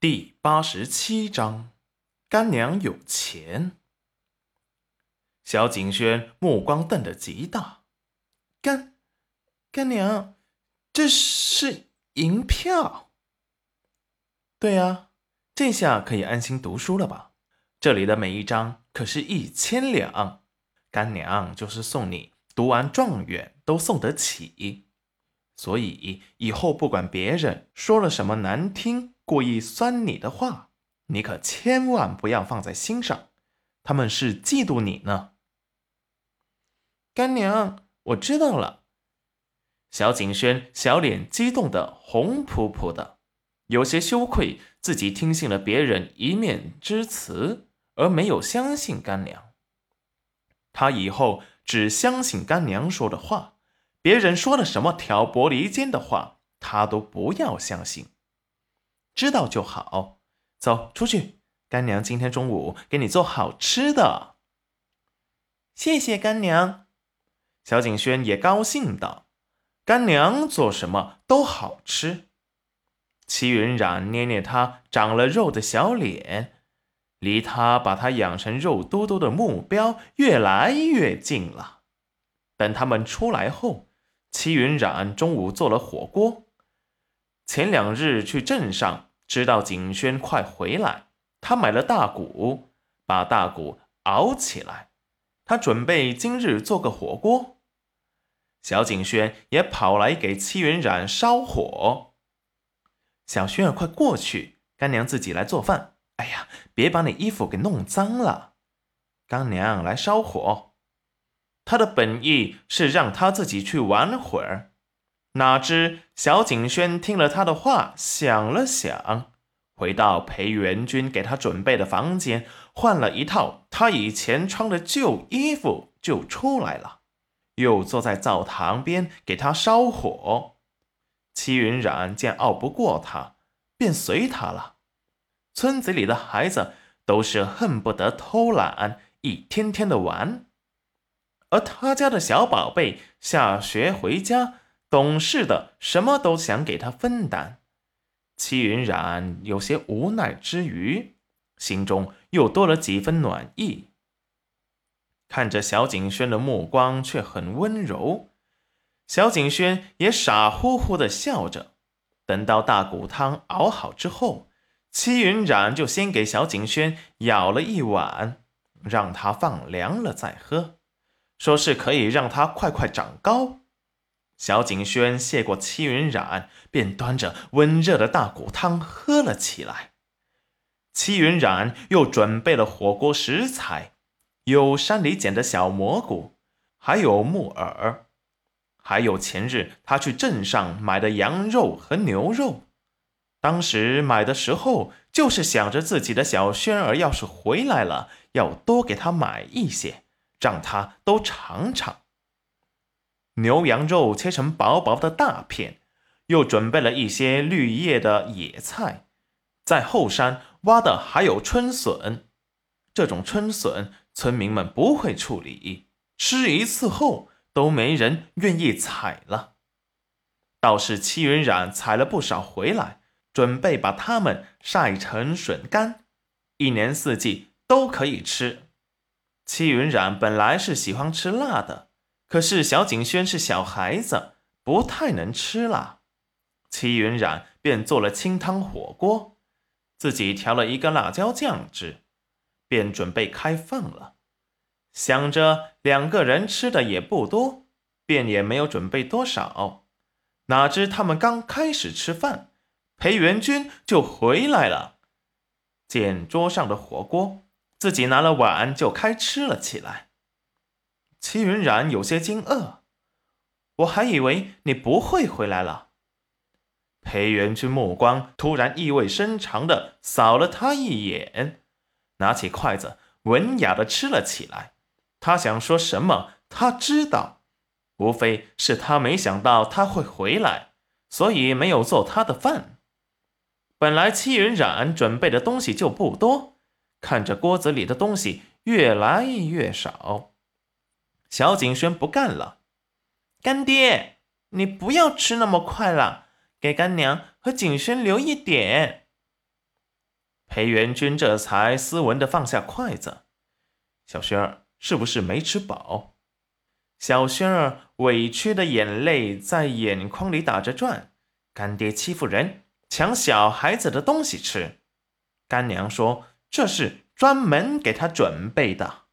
第八十七章，干娘有钱。小景轩目光瞪得极大，干干娘，这是银票。对呀，这下可以安心读书了吧？这里的每一张可是一千两，干娘就是送你读完状元都送得起。所以以后不管别人说了什么难听。故意酸你的话，你可千万不要放在心上，他们是嫉妒你呢。干娘，我知道了。小景轩小脸激动的红扑扑的，有些羞愧自己听信了别人一面之词，而没有相信干娘。他以后只相信干娘说的话，别人说了什么挑拨离间的话，他都不要相信。知道就好，走出去。干娘今天中午给你做好吃的。谢谢干娘。小景轩也高兴道：“干娘做什么都好吃。”齐云冉捏捏他长了肉的小脸，离他把他养成肉嘟嘟的目标越来越近了。等他们出来后，齐云冉中午做了火锅。前两日去镇上。知道景轩快回来，他买了大骨，把大骨熬起来。他准备今日做个火锅。小景轩也跑来给戚云染烧火。小轩儿，快过去，干娘自己来做饭。哎呀，别把你衣服给弄脏了。干娘来烧火。他的本意是让他自己去玩会儿。哪知小景轩听了他的话，想了想，回到裴元君给他准备的房间，换了一套他以前穿的旧衣服，就出来了，又坐在灶堂边给他烧火。齐云染见拗不过他，便随他了。村子里的孩子都是恨不得偷懒，一天天的玩，而他家的小宝贝下学回家。懂事的，什么都想给他分担。戚云染有些无奈之余，心中又多了几分暖意。看着小景轩的目光却很温柔，小景轩也傻乎乎的笑着。等到大骨汤熬好之后，戚云染就先给小景轩舀了一碗，让他放凉了再喝，说是可以让他快快长高。小景轩谢过戚云染，便端着温热的大骨汤喝了起来。戚云染又准备了火锅食材，有山里捡的小蘑菇，还有木耳，还有前日他去镇上买的羊肉和牛肉。当时买的时候，就是想着自己的小轩儿要是回来了，要多给他买一些，让他都尝尝。牛羊肉切成薄薄的大片，又准备了一些绿叶的野菜，在后山挖的还有春笋。这种春笋村民们不会处理，吃一次后都没人愿意采了。倒是戚云染采了不少回来，准备把它们晒成笋干，一年四季都可以吃。戚云染本来是喜欢吃辣的。可是小景轩是小孩子，不太能吃辣。戚云染便做了清汤火锅，自己调了一个辣椒酱汁，便准备开饭了。想着两个人吃的也不多，便也没有准备多少。哪知他们刚开始吃饭，裴元君就回来了，见桌上的火锅，自己拿了碗就开吃了起来。戚云染有些惊愕，我还以为你不会回来了。裴元君目光突然意味深长的扫了他一眼，拿起筷子文雅的吃了起来。他想说什么，他知道，无非是他没想到他会回来，所以没有做他的饭。本来戚云染准备的东西就不多，看着锅子里的东西越来越少。小景轩不干了，干爹，你不要吃那么快了，给干娘和景轩留一点。裴元君这才斯文的放下筷子。小轩儿是不是没吃饱？小轩儿委屈的眼泪在眼眶里打着转。干爹欺负人，抢小孩子的东西吃。干娘说这是专门给他准备的。